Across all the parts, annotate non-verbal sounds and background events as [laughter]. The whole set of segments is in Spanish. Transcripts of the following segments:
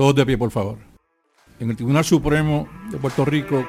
Todos de pie, por favor. En el Tribunal Supremo de Puerto Rico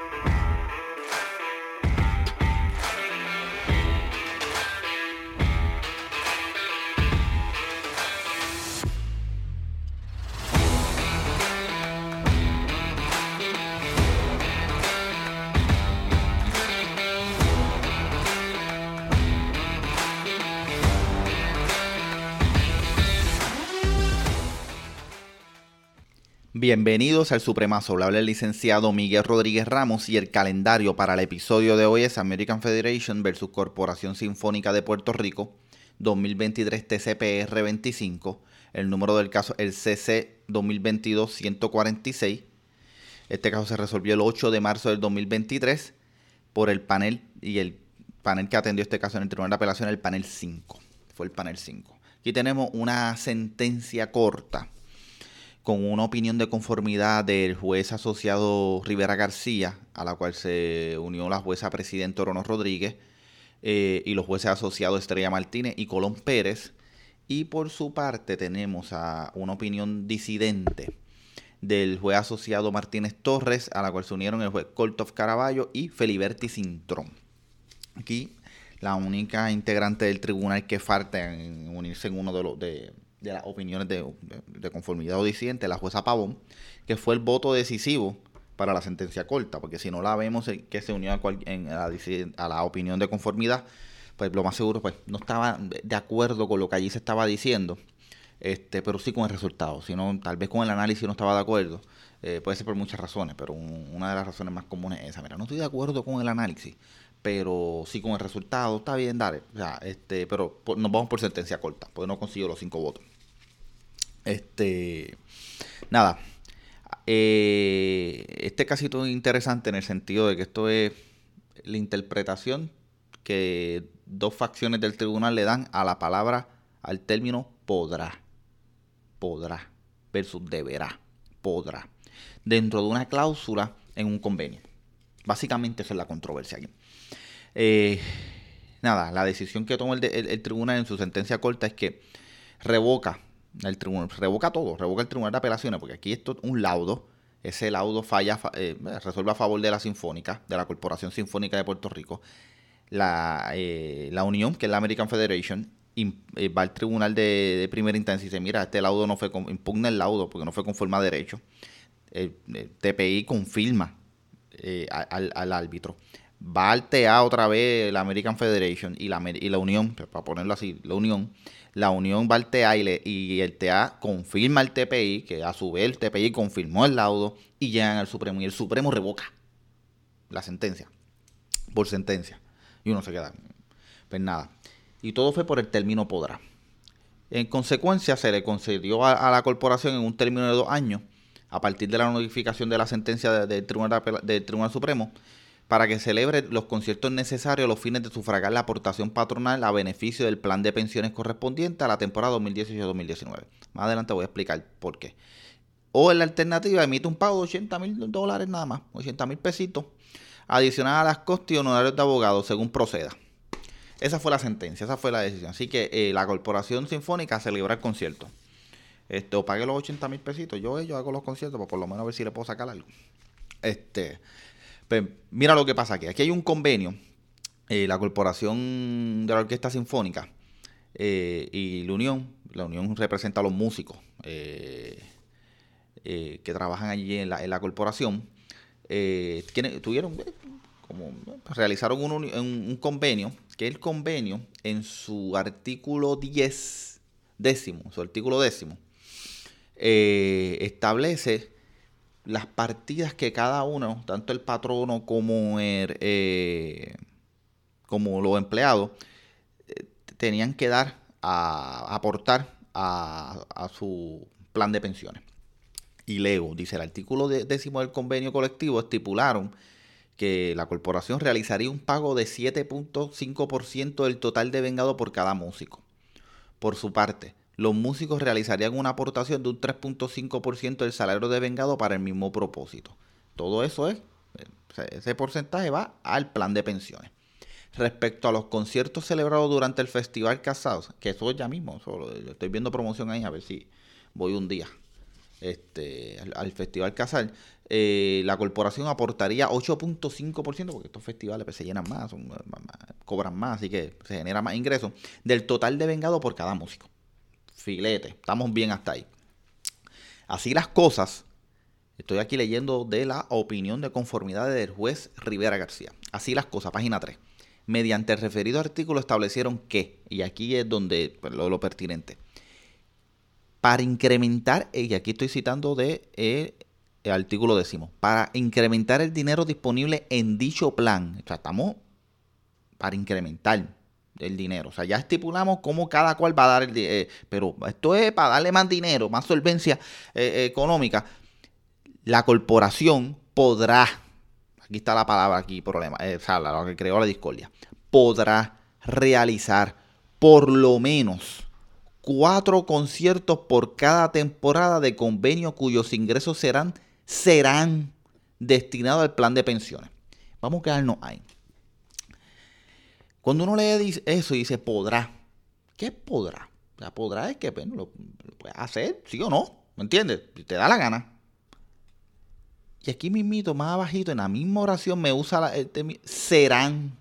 Bienvenidos al Supremazo. Habla el licenciado Miguel Rodríguez Ramos y el calendario para el episodio de hoy es American Federation versus Corporación Sinfónica de Puerto Rico 2023 TCPR 25. El número del caso el CC 2022-146. Este caso se resolvió el 8 de marzo del 2023 por el panel y el panel que atendió este caso en el Tribunal de Apelación, el panel 5. Fue el panel 5. Aquí tenemos una sentencia corta con una opinión de conformidad del juez asociado Rivera García, a la cual se unió la jueza presidente Orono Rodríguez, eh, y los jueces asociados Estrella Martínez y Colón Pérez. Y por su parte tenemos a una opinión disidente del juez asociado Martínez Torres, a la cual se unieron el juez Coltoff Caraballo y Feliberti Cintrón. Aquí la única integrante del tribunal que falta en unirse en uno de los de, de las opiniones de, conformidad o disidente, la jueza Pavón, que fue el voto decisivo para la sentencia corta, porque si no la vemos que se unió a, a, la, opinión de conformidad, pues lo más seguro pues no estaba de acuerdo con lo que allí se estaba diciendo, este, pero sí con el resultado, sino tal vez con el análisis no estaba de acuerdo, eh, puede ser por muchas razones, pero una de las razones más comunes es esa, mira, no estoy de acuerdo con el análisis, pero sí con el resultado, está bien, dale, o este, pero nos vamos por sentencia corta, porque no consigo los cinco votos. Este, nada, eh, este casito es interesante en el sentido de que esto es la interpretación que dos facciones del tribunal le dan a la palabra, al término podrá, podrá, versus deberá, podrá, dentro de una cláusula en un convenio. Básicamente esa es la controversia aquí. Eh, nada, la decisión que toma el, tribunal en su sentencia corta es que revoca el tribunal, revoca todo, revoca el tribunal de apelaciones, porque aquí esto es un laudo, ese laudo falla, eh, resuelve a favor de la Sinfónica, de la Corporación Sinfónica de Puerto Rico, la, eh, la Unión, que es la American Federation, eh, va al tribunal de, primera instancia y dice, mira, este laudo no fue, impugna el laudo porque no fue conforme a derecho. El, TPI confirma al, al, árbitro. Va al TA otra vez la American Federation y la, y la Unión, para ponerlo así, la Unión, la Unión va al TA y, el TA confirma el TPI, que a su vez el TPI confirmó el laudo y llegan al Supremo y el Supremo revoca la sentencia, por sentencia. Y uno se queda, pues nada. Y todo fue por el término podrá. En consecuencia, se le concedió a, la corporación en un término de dos años, a partir de la notificación de la sentencia Tribunal, del Tribunal Supremo, para que celebre los conciertos necesarios a los fines de sufragar la aportación patronal a beneficio del plan de pensiones correspondiente a la temporada 2018-2019. Más adelante voy a explicar por qué. O en la alternativa emite un pago de 80 mil dólares nada más, 80 mil pesitos, adicional a las costes y honorarios de abogados según proceda. Esa fue la sentencia, esa fue la decisión. Así que eh, la Corporación Sinfónica celebra el concierto. Este, o pague los 80 mil pesitos. Yo, yo hago los conciertos, pues por lo menos a ver si le puedo sacar algo. Este, pues, mira lo que pasa aquí. Aquí hay un convenio. Eh, la Corporación de la Orquesta Sinfónica eh, y la Unión. La Unión representa a los músicos eh, que trabajan allí en la, corporación. tuvieron, como realizaron un, un, convenio, que el convenio en su artículo 10 décimo, su artículo décimo, establece las partidas que cada uno, tanto el patrono como, eh, como los empleados, eh, tenían que dar a, aportar a, su plan de pensiones. Y leo, dice el artículo décimo del convenio colectivo, estipularon que la corporación realizaría un pago de 7.5% del total de vengado por cada músico. Por su parte, los músicos realizarían una aportación de un 3.5% del salario de vengado para el mismo propósito. Todo eso es, eh, ese porcentaje va al plan de pensiones. Respecto a los conciertos celebrados durante el Festival Casados, que eso es ya mismo, estoy viendo promoción ahí, a ver si voy un día. este, al, Festival Casal, eh, la corporación aportaría 8.5%, porque estos festivales pues, se llenan más, cobran más, así que se genera más ingresos, del total de vengado por cada músico. Filete, estamos bien hasta ahí. Así las cosas, estoy aquí leyendo de la opinión de conformidad del juez Rivera García. Así las cosas, página 3 mediante el referido artículo establecieron que, y aquí es donde pues, lo, pertinente, para incrementar, y aquí estoy citando de eh, el artículo décimo, para incrementar el dinero disponible en dicho plan, o sea, estamos para incrementar el dinero, o sea, ya estipulamos cómo cada cual va a dar el dinero, eh, pero esto es para darle más dinero, más solvencia eh, económica, la corporación podrá aquí está la palabra aquí, problema, eh, o sea, lo que creó la discordia, podrá realizar por lo menos cuatro conciertos por cada temporada de convenio cuyos ingresos serán, serán destinados al plan de pensiones. Vamos a quedarnos ahí. Cuando uno lee eso y dice podrá, ¿qué podrá? O podrá es que bueno, lo, lo puedes hacer, sí o no, ¿me entiendes? Te da la gana. Y aquí mismito, más abajito, en la misma oración me usa la, serán.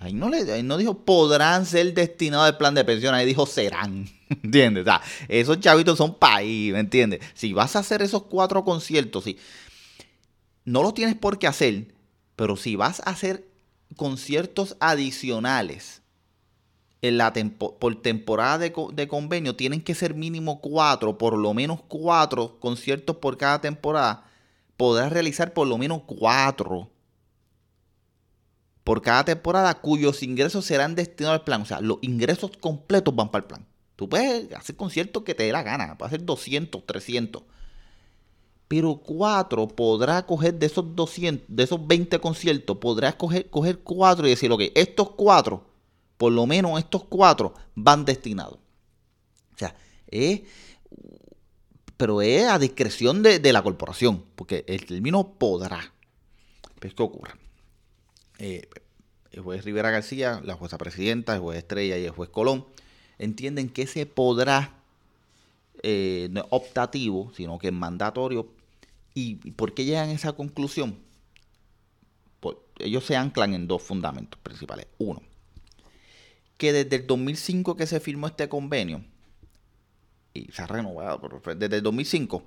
Ahí no, le, no dijo podrán ser destinados al plan de pensión, ahí dijo serán. [laughs] ¿Entiendes? O sea, esos chavitos son país, ¿me entiendes? Si vas a hacer esos cuatro conciertos, si, no lo tienes por qué hacer, pero si vas a hacer conciertos adicionales en la por temporada de, de, convenio, tienen que ser mínimo cuatro, por lo menos cuatro conciertos por cada temporada podrás realizar por lo menos cuatro por cada temporada cuyos ingresos serán destinados al plan. O sea, los ingresos completos van para el plan. Tú puedes hacer conciertos que te dé la gana, puedes hacer 200, 300. Pero cuatro podrás coger de esos 200, de esos 20 conciertos, podrás coger, coger cuatro y decir, ok, estos cuatro, por lo menos estos cuatro van destinados. O sea, es pero es a discreción de, la corporación, porque el término podrá. Pues, ¿qué ocurre? Eh, el juez Rivera García, la jueza presidenta, el juez Estrella y el juez Colón entienden que ese podrá eh, no es optativo, sino que es mandatorio. ¿Y por qué llegan a esa conclusión? Pues, ellos se anclan en dos fundamentos principales. Uno, que desde el 2005 que se firmó este convenio, y se ha renovado, desde el 2005,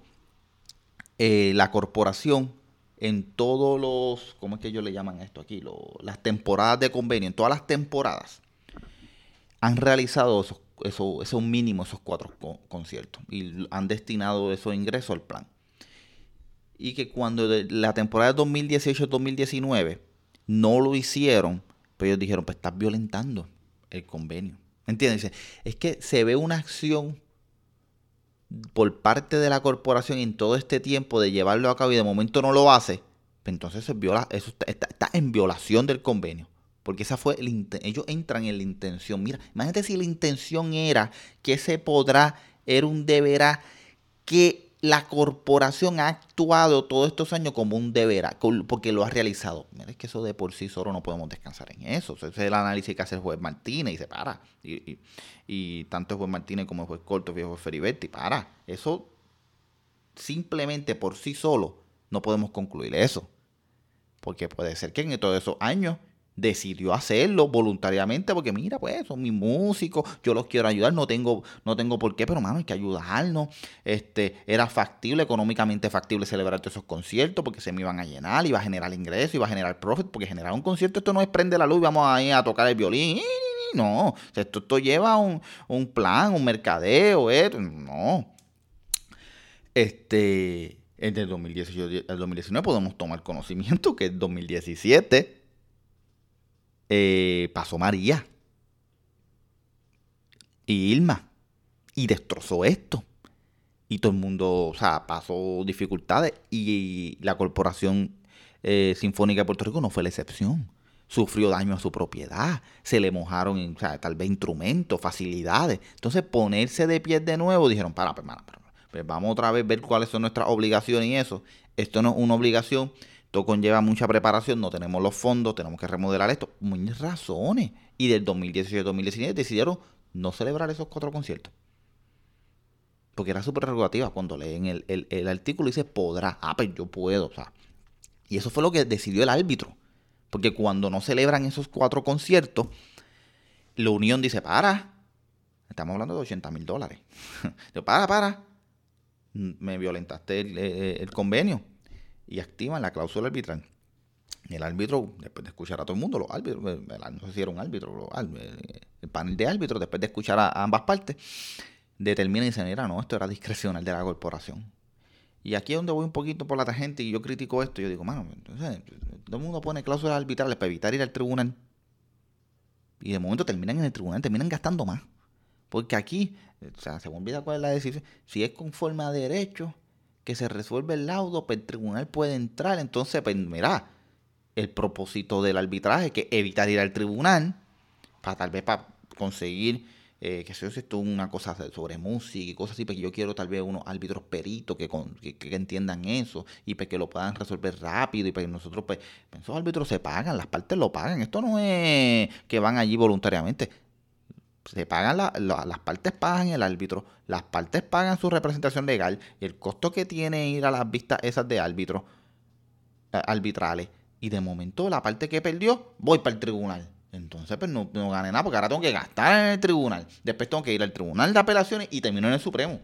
eh, la corporación en todos los, ¿cómo es que ellos le llaman esto aquí? las temporadas de convenio, en todas las temporadas, han realizado esos, eso, esos mínimos, esos cuatro conciertos, y han destinado esos ingresos al plan. Y que cuando la temporada de 2018-2019 no lo hicieron, pues ellos dijeron, pues estás violentando el convenio. ¿Entiendes? Es que se ve una acción por parte de la corporación en todo este tiempo de llevarlo a cabo y de momento no lo hace, pues entonces eso está, en violación del convenio. Porque esa fue ellos entran en la intención. Mira, imagínate si la intención era que se podrá, era un deberá, que la corporación ha actuado todos estos años como un deber, porque lo ha realizado. Mira, es que eso de por sí solo no podemos descansar en eso. Ese es el análisis que hace el juez Martínez y se para. Y, tanto el juez Martínez como el juez Corto y el juez Feriberti, para. Eso simplemente por sí solo no podemos concluir eso. Porque puede ser que en todos esos años decidió hacerlo voluntariamente porque mira pues son mis músicos yo los quiero ayudar no tengo no tengo por qué pero mano hay que ayudarnos. Este era factible económicamente factible celebrar todos esos conciertos porque se me iban a llenar iba a generar ingresos iba a generar profit porque generar un concierto esto no es prende la luz vamos a ir a tocar el violín no. Esto, esto lleva un, un plan un mercadeo no. Este en el 2018 el 2019 podemos tomar conocimiento que el 2017 eh, pasó María y Irma y destrozó esto. Y todo el mundo, o pasó dificultades y la Corporación eh, Sinfónica de Puerto Rico no fue la excepción. Sufrió daño a su propiedad, se le mojaron, tal vez instrumentos, facilidades. Entonces, ponerse de pie de nuevo, dijeron, para, para, pues vamos otra vez ver cuáles son nuestras obligaciones y eso. Esto no es una obligación, esto conlleva mucha preparación, no tenemos los fondos, tenemos que remodelar esto. Muchas razones. Y del 2018 2019 decidieron no celebrar esos cuatro conciertos. porque era su prerrogativa. Cuando leen el, el, el artículo dice podrá, ah, pues yo puedo, o sea. Y eso fue lo que decidió el árbitro. Porque cuando no celebran esos cuatro conciertos, la Unión dice, para, estamos hablando de 80 mil dólares. [laughs] para, para, me violentaste el, convenio. Y activan la cláusula arbitral. El árbitro, después de escuchar a todo el mundo, los árbitros, no sé si era un árbitro, el panel de árbitros, después de escuchar a, ambas partes, determina y dice, mira, no, esto era discrecional de la corporación. Y aquí es donde voy un poquito por la gente y yo critico esto. Yo digo, mano, entonces, todo el mundo pone cláusulas arbitrales para evitar ir al tribunal. Y de momento terminan en el tribunal, terminan gastando más. Porque aquí, o sea, se me cuál es la decisión. Si es conforme a derecho que se resuelve el laudo, pues el tribunal puede entrar. Entonces, pues mira, el propósito del arbitraje, que evitar ir al tribunal, para tal vez para conseguir eh, que sé yo, si esto es una cosa sobre música y cosas así, porque yo quiero tal vez unos árbitros peritos que, que, entiendan eso y pues que lo puedan resolver rápido y pues nosotros pues esos árbitros se pagan, las partes lo pagan, esto no es que van allí voluntariamente, se pagan las partes pagan el árbitro, las partes pagan su representación legal y el costo que tiene ir a las vistas esas de árbitros eh, arbitrales y de momento la parte que perdió voy para el tribunal entonces, pues no, no gané nada porque ahora tengo que gastar en el tribunal. Después tengo que ir al tribunal de apelaciones y termino en el Supremo.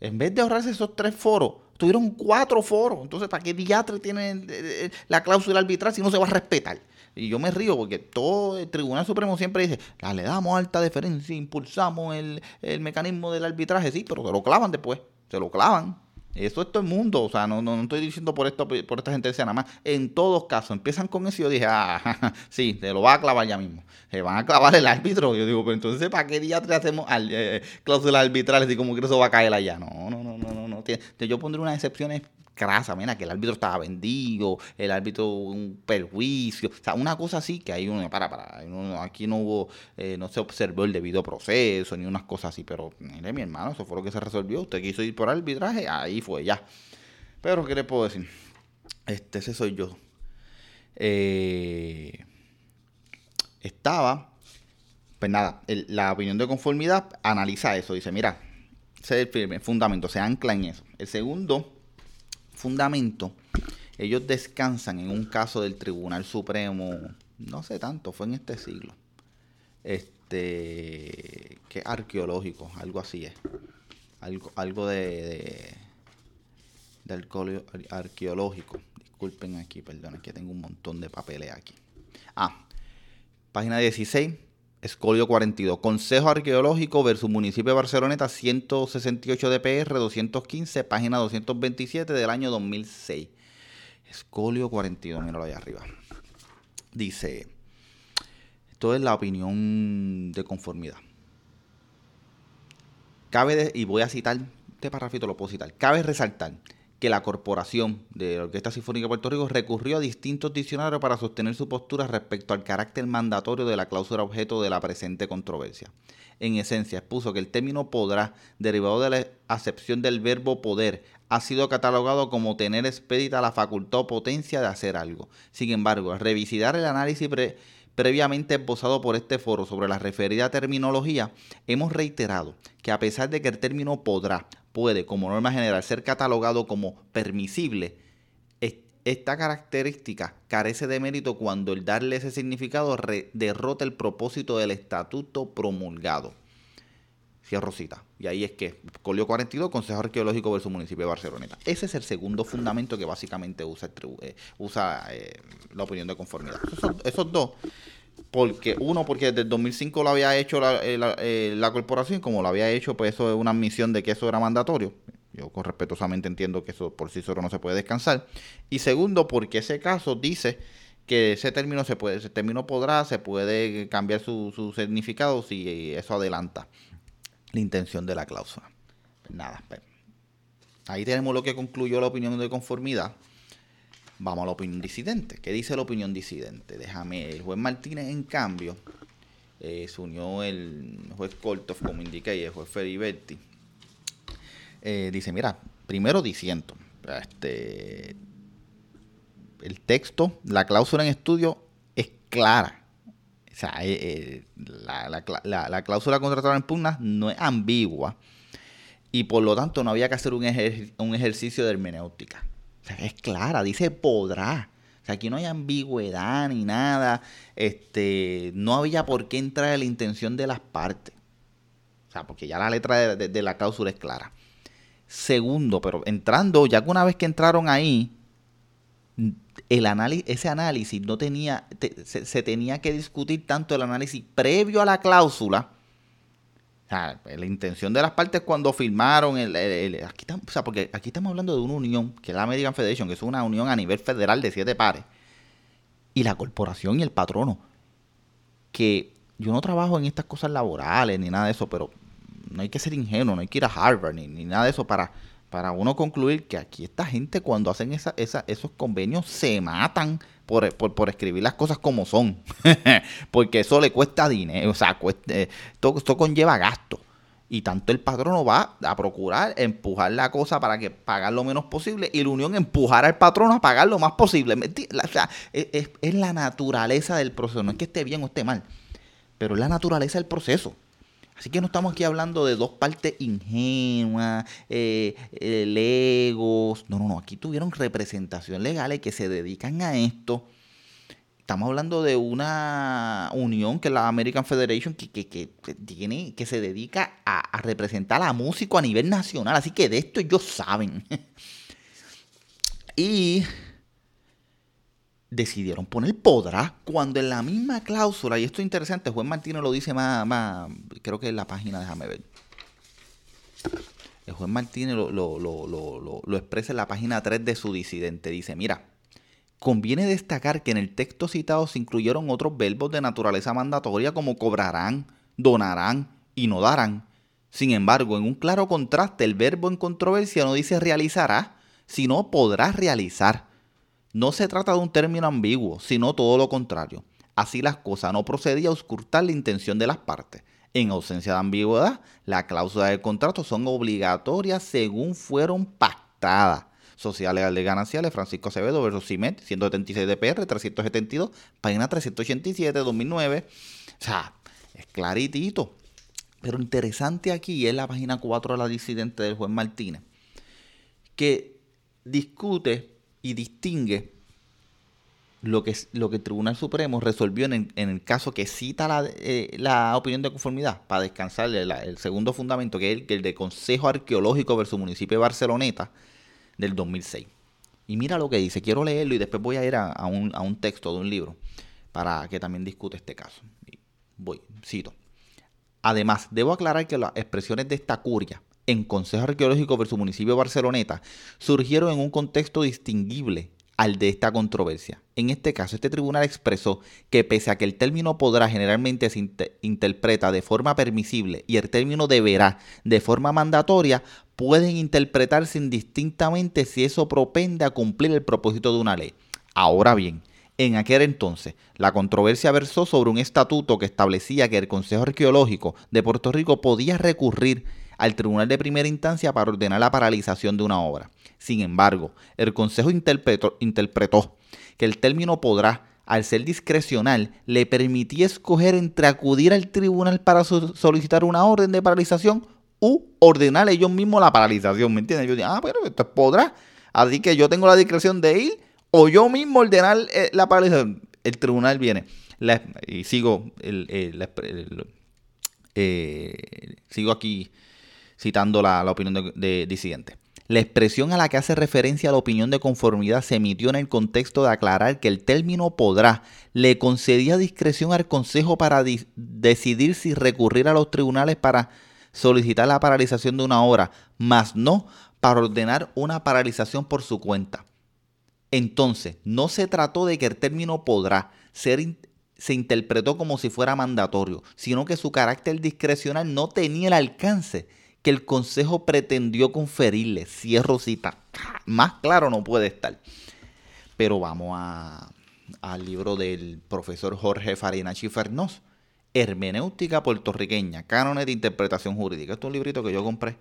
En vez de ahorrarse esos tres foros, tuvieron cuatro foros. Entonces, ¿para qué diatre tiene la cláusula arbitral si no se va a respetar? Y yo me río porque todo el Tribunal Supremo siempre dice, le damos alta deferencia, impulsamos el, el mecanismo del arbitraje, sí, pero se lo clavan después, se lo clavan. Eso es todo el mundo, o sea, no, no, estoy diciendo por esto, por esta gente nada más. En todos casos, empiezan con eso y yo dije, ah, [laughs] sí, te lo va a clavar ya mismo. Se van a clavar el árbitro. Yo digo, pero entonces, ¿para qué día te hacemos eh, cláusulas arbitrales y como que eso va a caer allá? No, no, no, no, no. no. Yo pondré unas excepciones crasa, mira, que el árbitro estaba vendido, el árbitro un perjuicio, o sea, una cosa así que ahí uno, para, para, aquí no hubo, eh, no se observó el debido proceso, ni unas cosas así, pero mire, mi hermano, eso fue lo que se resolvió, usted quiso ir por arbitraje, ahí fue, ya. Pero, ¿qué le puedo decir? Este, ese soy yo. Eh, estaba, pues nada, la opinión de conformidad analiza eso, dice, mira, ese es el fundamento, se ancla en eso. El segundo fundamento, ellos descansan en un caso del Tribunal Supremo, no sé tanto, fue en este siglo. Este, que arqueológico, algo así es. Algo, algo de, de, arqueológico. Disculpen aquí, perdón, que tengo un montón de papeles aquí. Ah, página 16 Escolio 42. Consejo Arqueológico versus Municipio de Barceloneta, 168 DPR, 215, página 227 del año 2006. Escolio 42, míralo allá arriba. Dice, esto es la opinión de conformidad. Cabe, y voy a citar, este parrafito lo puedo citar, cabe resaltar que la corporación de la Orquesta Sinfónica de Puerto Rico recurrió a distintos diccionarios para sostener su postura respecto al carácter mandatorio de la cláusula objeto de la presente controversia. En esencia, expuso que el término podrá, derivado de la acepción del verbo poder, ha sido catalogado como tener expedita la facultad o potencia de hacer algo. Sin embargo, al revisitar el análisis previamente esbozado por este foro sobre la referida terminología, hemos reiterado que a pesar de que el término podrá puede, como norma general, ser catalogado como permisible, esta característica carece de mérito cuando el darle ese significado derrota el propósito del estatuto promulgado. Cierro cita. Y ahí es que, Colio 42, Consejo Arqueológico versus Municipio de Barceloneta. Ese es el segundo fundamento que básicamente usa, eh, usa eh, la opinión de conformidad. esos dos porque uno porque desde el 2005 lo había hecho eh, eh, la, corporación como lo había hecho pues eso es una admisión de que eso era mandatorio. Yo con respetuosamente entiendo que eso por sí solo no se puede descansar. Y segundo porque ese caso dice que ese término se puede ese término podrá se puede cambiar su, su significado si eso adelanta la intención de la cláusula. Nada pues, ahí tenemos lo que concluyó la opinión de conformidad Vamos a la opinión disidente. ¿Qué dice la opinión disidente? Déjame, el juez Martínez, en cambio, eh, se unió el juez Kortov, como indica, y el juez Feriberti. Eh, dice, mira, primero diciendo, este, el texto, la cláusula en estudio es clara. O sea, eh, la, cláusula contratada en pugna no es ambigua. y por lo tanto no había que hacer un, un ejercicio de hermenéutica. O sea, es clara, dice podrá. O sea, aquí no hay ambigüedad ni nada. Este, no había por qué entrar en la intención de las partes. O sea, porque ya la letra de, la cláusula es clara. Segundo, pero entrando, ya que una vez que entraron ahí, el análisis, ese análisis no tenía, se, tenía que discutir tanto el análisis previo a la cláusula. Sea, la intención de las partes cuando firmaron el, aquí estamos, o sea, porque aquí estamos hablando de una unión, que es la American Federation, que es una unión a nivel federal de siete pares. Y la corporación y el patrono. Que yo no trabajo en estas cosas laborales ni nada de eso, pero no hay que ser ingenuo, no hay que ir a Harvard ni, ni nada de eso para para uno concluir que aquí esta gente cuando hacen esa, esos convenios se matan por, escribir las cosas como son. [laughs] Porque eso le cuesta dinero, o sea, eh, esto, conlleva gasto. Y tanto el patrono va a procurar empujar la cosa para que pagar lo menos posible y la unión empujar al patrono a pagar lo más posible. O sea, es, es la naturaleza del proceso. No es que esté bien o esté mal, pero es la naturaleza del proceso. Así que no estamos aquí hablando de dos partes ingenuas, eh, eh, legos. No, no, no. Aquí tuvieron representación legales que se dedican a esto. Estamos hablando de una unión que es la American Federation que, tiene, que se dedica a, a representar a músicos a nivel nacional. Así que de esto ellos saben. [laughs] y decidieron poner podrá cuando en la misma cláusula, y esto es interesante, Juan Martínez lo dice más, creo que en la página, déjame ver. El juez Martínez lo, lo, expresa en la página 3 de su disidente. Dice, mira, conviene destacar que en el texto citado se incluyeron otros verbos de naturaleza mandatoria como cobrarán, donarán y no darán. Sin embargo, en un claro contraste, el verbo en controversia no dice realizará, sino podrá realizar no se trata de un término ambiguo, sino todo lo contrario. Así las cosas no procedía a oscurtar la intención de las partes. En ausencia de ambigüedad, las cláusulas del contrato son obligatorias según fueron pactadas. Sociedad Legal de Gananciales, Francisco Acevedo versus CIMET, 176 DPR, 372, página 387, 2009. O sea, es claritito. Pero interesante aquí es la página 4 de la disidente del juez Martínez, que discute y distingue lo que, lo que el Tribunal Supremo resolvió en, el caso que cita la, eh, la, opinión de conformidad para descansar el, segundo fundamento, que es el, el, de Consejo Arqueológico versus Municipio de Barceloneta del 2006. Y mira lo que dice, quiero leerlo y después voy a ir a, un, a un texto de un libro para que también discute este caso. Voy, cito. Además, debo aclarar que las expresiones de esta curia en Consejo Arqueológico versus Municipio de Barceloneta surgieron en un contexto distinguible al de esta controversia. En este caso, este tribunal expresó que pese a que el término podrá generalmente se interpreta de forma permisible y el término deberá de forma mandatoria, pueden interpretarse indistintamente si eso propende a cumplir el propósito de una ley. Ahora bien, en aquel entonces, la controversia versó sobre un estatuto que establecía que el Consejo Arqueológico de Puerto Rico podía recurrir al tribunal de primera instancia para ordenar la paralización de una obra. Sin embargo, el Consejo interpretó, que el término podrá, al ser discrecional, le permitía escoger entre acudir al tribunal para solicitar una orden de paralización u ordenar ellos mismos la paralización. ¿Me entiendes? Yo digo, ah, pero esto podrá. Así que yo tengo la discreción de ir o yo mismo ordenar eh, la paralización. El tribunal viene. y sigo, el, eh, sigo aquí citando la, opinión de, disidente. La expresión a la que hace referencia la opinión de conformidad se emitió en el contexto de aclarar que el término podrá le concedía discreción al Consejo para decidir si recurrir a los tribunales para solicitar la paralización de una obra, mas no para ordenar una paralización por su cuenta. Entonces, no se trató de que el término podrá ser se interpretó como si fuera mandatorio, sino que su carácter discrecional no tenía el alcance que el Consejo pretendió conferirle. Cierro cita. Más claro no puede estar. Pero vamos al libro del profesor Jorge Farina Fernós. Hermenéutica puertorriqueña, cánones de interpretación jurídica. Esto es un librito que yo compré,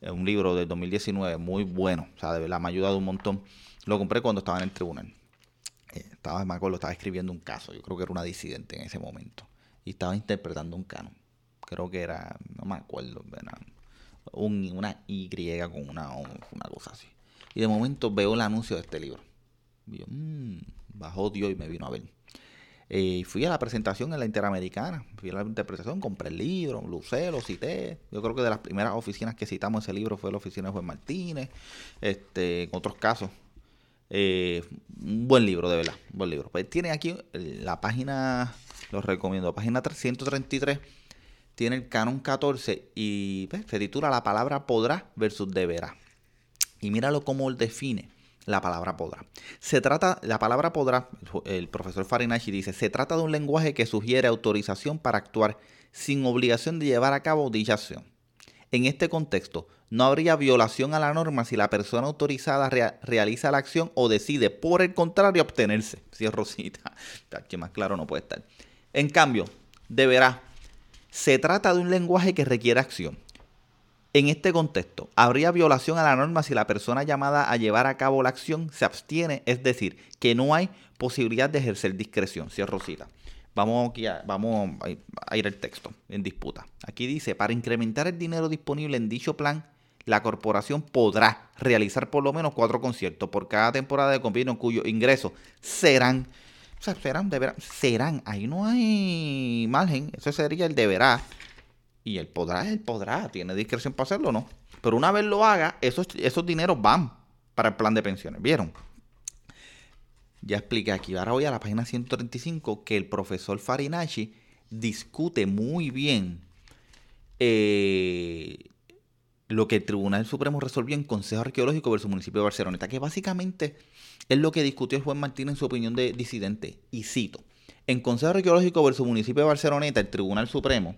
un libro del 2019, muy bueno, o sea, de verdad me ha ayudado un montón. Lo compré cuando estaba en el tribunal. Eh, estaba, me acuerdo, estaba escribiendo un caso, yo creo que era una disidente en ese momento, y estaba interpretando un canon. Creo que era, no me acuerdo, una Y con una, una cosa así. Y de momento veo el anuncio de este libro. Y yo, mmm, bajó Dios y me vino a ver. Eh, fui a la presentación en la Interamericana, fui a la interpretación, compré el libro, lo usé, lo cité. Yo creo que de las primeras oficinas que citamos ese libro fue la oficina de Juan Martínez, este, en otros casos. Eh, un buen libro, de verdad, buen libro. Pues tiene aquí la página, lo recomiendo, página 333, tiene el canon 14 y pues, se titula La palabra podrá versus deberá. Y míralo cómo él define la palabra podrá. Se trata, la palabra podrá, el profesor Farinashi dice, se trata de un lenguaje que sugiere autorización para actuar sin obligación de llevar a cabo dicha acción. En este contexto, no habría violación a la norma si la persona autorizada realiza la acción o decide, por el contrario, abstenerse. [laughs] Si es Rosita, que más claro no puede estar. En cambio, deberá. Se trata de un lenguaje que requiere acción. En este contexto, habría violación a la norma si la persona llamada a llevar a cabo la acción se abstiene, es decir, que no hay posibilidad de ejercer discreción. Cierro Rosita. Vamos, a, vamos a ir al texto en disputa. Aquí dice, para incrementar el dinero disponible en dicho plan, la corporación podrá realizar por lo menos cuatro conciertos por cada temporada de convenio cuyo ingresos serán, o sea, serán, deberán, serán, ahí no hay margen, eso sería el deberá y él podrá, él podrá, tiene discreción para hacerlo, ¿no? Pero una vez lo haga, esos, esos dineros van para el plan de pensiones, ¿vieron? Ya expliqué aquí, ahora voy a la página 135, que el profesor Farinashi discute muy bien eh, lo que el Tribunal Supremo resolvió en Consejo Arqueológico versus Municipio de Barceloneta, que básicamente es lo que discutió el juez Martín en su opinión de disidente. Y cito, en Consejo Arqueológico versus Municipio de Barceloneta, el Tribunal Supremo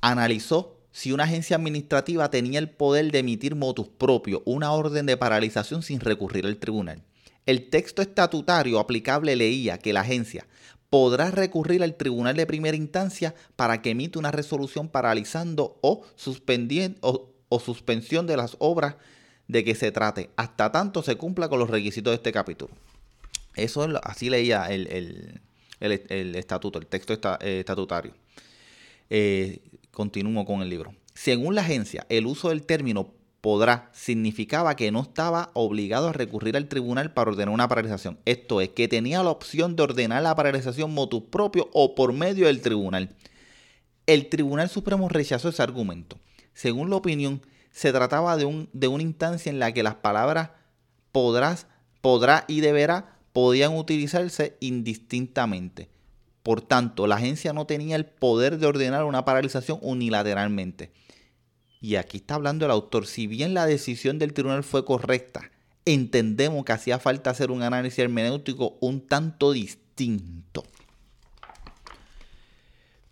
analizó si una agencia administrativa tenía el poder de emitir motus propio, una orden de paralización sin recurrir al tribunal. El texto estatutario aplicable leía que la agencia podrá recurrir al tribunal de primera instancia para que emita una resolución paralizando o, suspensión de las obras de que se trate, hasta tanto se cumpla con los requisitos de este capítulo. Eso es, así leía el, estatuto, el texto eh, estatutario. Eh, Continúo con el libro. Según la agencia, el uso del término podrá significaba que no estaba obligado a recurrir al tribunal para ordenar una paralización. Esto es, que tenía la opción de ordenar la paralización motu propio o por medio del tribunal. El Tribunal Supremo rechazó ese argumento. Según la opinión, se trataba de, un, de una instancia en la que las palabras podrás, podrá y deberá podían utilizarse indistintamente. Por tanto, la agencia no tenía el poder de ordenar una paralización unilateralmente. Y aquí está hablando el autor. Si bien la decisión del tribunal fue correcta, entendemos que hacía falta hacer un análisis hermenéutico un tanto distinto.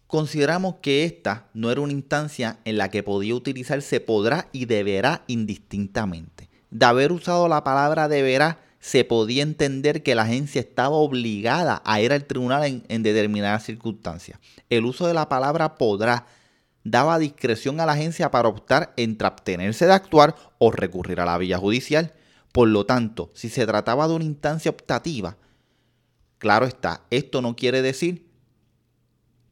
Consideramos que esta no era una instancia en la que podía utilizarse podrá y deberá indistintamente. De haber usado la palabra deberá, se podía entender que la agencia estaba obligada a ir al tribunal en, determinadas circunstancias. El uso de la palabra podrá daba discreción a la agencia para optar entre abstenerse de actuar o recurrir a la vía judicial. Por lo tanto, si se trataba de una instancia optativa, claro está, esto no quiere decir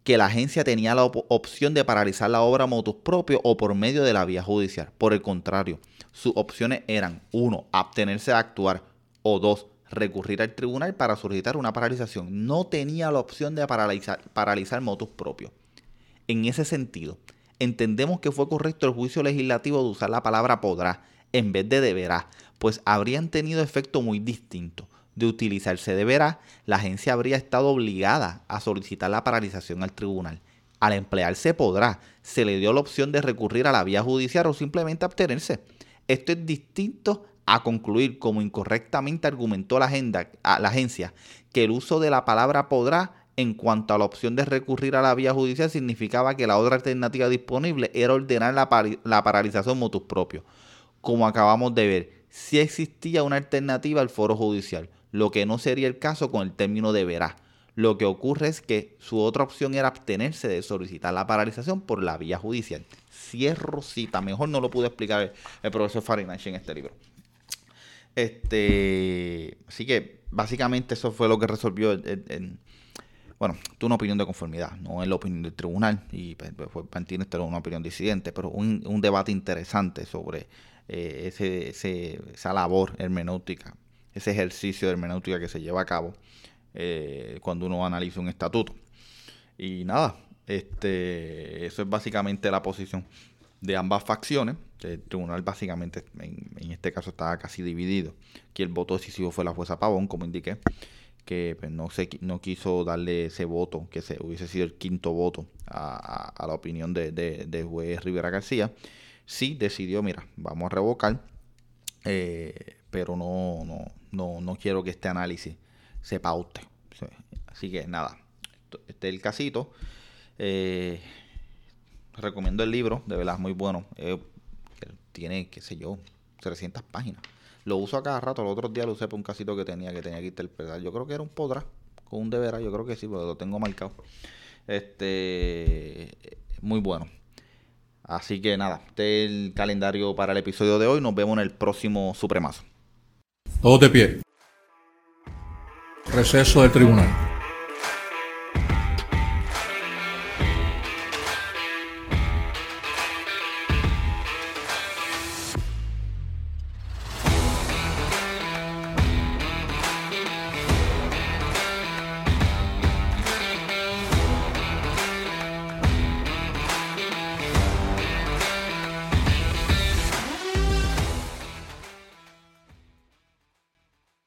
que la agencia tenía la opción de paralizar la obra motus propio o por medio de la vía judicial. Por el contrario, sus opciones eran, uno, abstenerse de actuar, o dos, recurrir al tribunal para solicitar una paralización. No tenía la opción de paralizar, paralizar motus propios. En ese sentido, entendemos que fue correcto el juicio legislativo de usar la palabra podrá en vez de deberá, pues habrían tenido efecto muy distinto. De utilizarse deberá, la agencia habría estado obligada a solicitar la paralización al tribunal. Al emplearse podrá, se le dio la opción de recurrir a la vía judicial o simplemente abstenerse. Esto es distinto a concluir, como incorrectamente argumentó la, la agencia, que el uso de la palabra podrá en cuanto a la opción de recurrir a la vía judicial significaba que la otra alternativa disponible era ordenar la, paralización motus propio. Como acabamos de ver, si existía una alternativa al foro judicial, lo que no sería el caso con el término deberá. Lo que ocurre es que su otra opción era abstenerse de solicitar la paralización por la vía judicial. Cierro cita, mejor no lo pudo explicar el, profesor Farinach en este libro. Este, así que básicamente eso fue lo que resolvió el, bueno, tuvo una opinión de conformidad, no es la opinión del tribunal, y pues, pues mantiene una opinión disidente, pero un, debate interesante sobre eh, ese, esa labor hermenéutica, ese ejercicio de hermenéutica que se lleva a cabo eh, cuando uno analiza un estatuto. Y nada, este, eso es básicamente la posición de ambas facciones. El tribunal básicamente en, este caso estaba casi dividido. Que el voto decisivo fue la jueza Pavón, como indiqué, que pues, no, se, no quiso darle ese voto, que se, hubiese sido el quinto voto a, la opinión de, de, juez Rivera García. Sí decidió, mira, vamos a revocar, eh, pero no, no, no, no quiero que este análisis se paute. Así que nada, este es el casito. Eh, recomiendo el libro, de verdad, muy bueno. Eh, tiene, qué sé yo, 300 páginas. Lo uso a cada rato. El otro día lo usé para un casito que tenía que tenía que interpretar. Yo creo que era un podrá con un deberá. Yo creo que sí, porque lo tengo marcado. Este, muy bueno. Así que nada, este es el calendario para el episodio de hoy. Nos vemos en el próximo Supremazo. Todos de pie. Receso del tribunal.